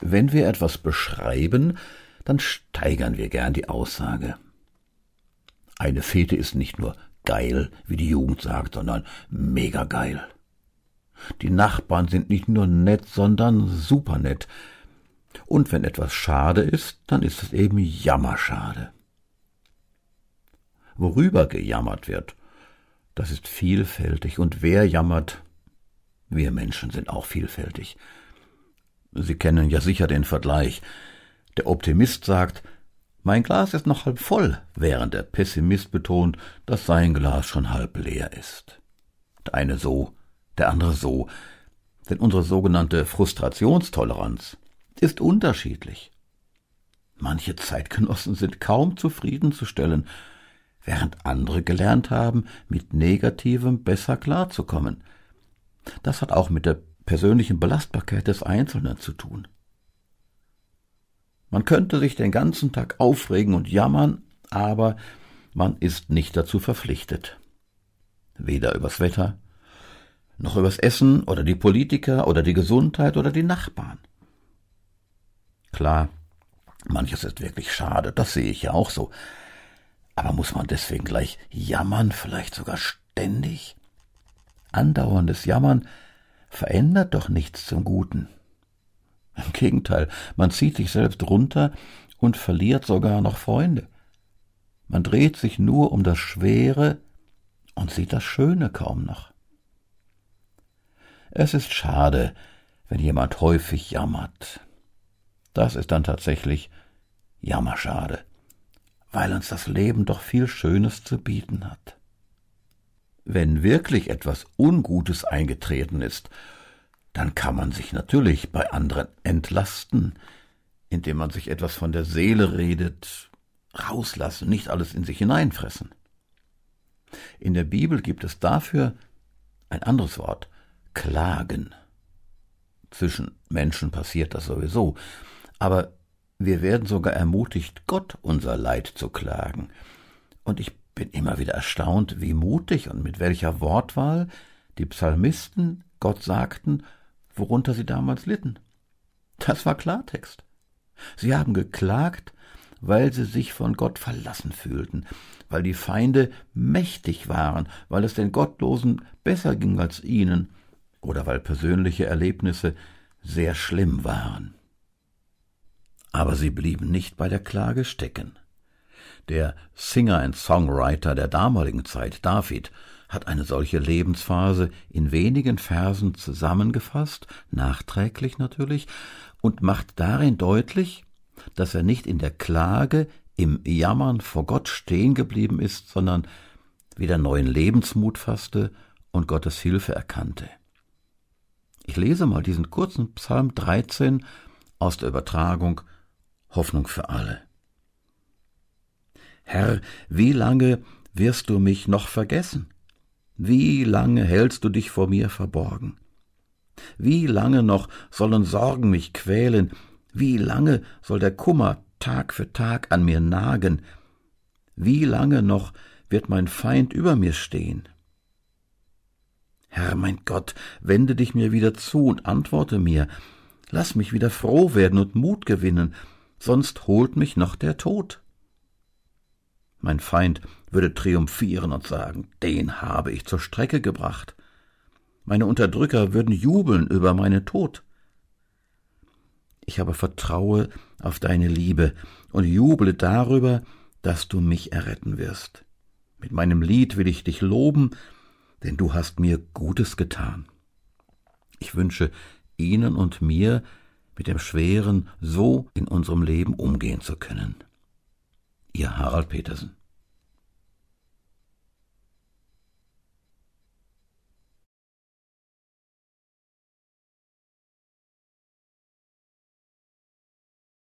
Wenn wir etwas beschreiben, dann steigern wir gern die Aussage. Eine Fete ist nicht nur geil, wie die Jugend sagt, sondern mega geil. Die Nachbarn sind nicht nur nett, sondern super nett. Und wenn etwas schade ist, dann ist es eben jammerschade. Worüber gejammert wird, das ist vielfältig, und wer jammert, wir Menschen sind auch vielfältig. Sie kennen ja sicher den Vergleich. Der Optimist sagt, mein Glas ist noch halb voll, während der Pessimist betont, dass sein Glas schon halb leer ist. Der eine so, der andere so, denn unsere sogenannte Frustrationstoleranz ist unterschiedlich. Manche Zeitgenossen sind kaum zufriedenzustellen, während andere gelernt haben, mit Negativem besser klarzukommen. Das hat auch mit der persönlichen Belastbarkeit des Einzelnen zu tun. Man könnte sich den ganzen Tag aufregen und jammern, aber man ist nicht dazu verpflichtet. Weder übers Wetter, noch übers Essen oder die Politiker oder die Gesundheit oder die Nachbarn. Klar, manches ist wirklich schade, das sehe ich ja auch so. Aber muss man deswegen gleich jammern, vielleicht sogar ständig? Andauerndes Jammern verändert doch nichts zum Guten. Im Gegenteil, man zieht sich selbst runter und verliert sogar noch Freunde. Man dreht sich nur um das Schwere und sieht das Schöne kaum noch. Es ist schade, wenn jemand häufig jammert. Das ist dann tatsächlich jammerschade, weil uns das Leben doch viel Schönes zu bieten hat. Wenn wirklich etwas Ungutes eingetreten ist, dann kann man sich natürlich bei anderen entlasten, indem man sich etwas von der Seele redet, rauslassen, nicht alles in sich hineinfressen. In der Bibel gibt es dafür ein anderes Wort, klagen. Zwischen Menschen passiert das sowieso, aber wir werden sogar ermutigt, Gott unser Leid zu klagen. Und ich bin immer wieder erstaunt, wie mutig und mit welcher Wortwahl die Psalmisten Gott sagten, worunter sie damals litten. Das war Klartext. Sie haben geklagt, weil sie sich von Gott verlassen fühlten, weil die Feinde mächtig waren, weil es den Gottlosen besser ging als ihnen, oder weil persönliche Erlebnisse sehr schlimm waren. Aber sie blieben nicht bei der Klage stecken. Der Singer and Songwriter der damaligen Zeit, David, hat eine solche Lebensphase in wenigen Versen zusammengefasst, nachträglich natürlich, und macht darin deutlich, dass er nicht in der Klage, im Jammern vor Gott stehen geblieben ist, sondern wieder neuen Lebensmut fasste und Gottes Hilfe erkannte. Ich lese mal diesen kurzen Psalm 13 aus der Übertragung Hoffnung für alle. Herr, wie lange wirst du mich noch vergessen? Wie lange hältst du dich vor mir verborgen? Wie lange noch sollen Sorgen mich quälen? Wie lange soll der Kummer Tag für Tag an mir nagen? Wie lange noch wird mein Feind über mir stehen? Herr mein Gott, wende dich mir wieder zu und antworte mir. Lass mich wieder froh werden und Mut gewinnen, sonst holt mich noch der Tod. Mein Feind würde triumphieren und sagen, den habe ich zur Strecke gebracht. Meine Unterdrücker würden jubeln über meinen Tod. Ich aber vertraue auf deine Liebe und juble darüber, dass du mich erretten wirst. Mit meinem Lied will ich dich loben denn du hast mir Gutes getan. Ich wünsche Ihnen und mir, mit dem Schweren so in unserem Leben umgehen zu können. Ihr Harald Petersen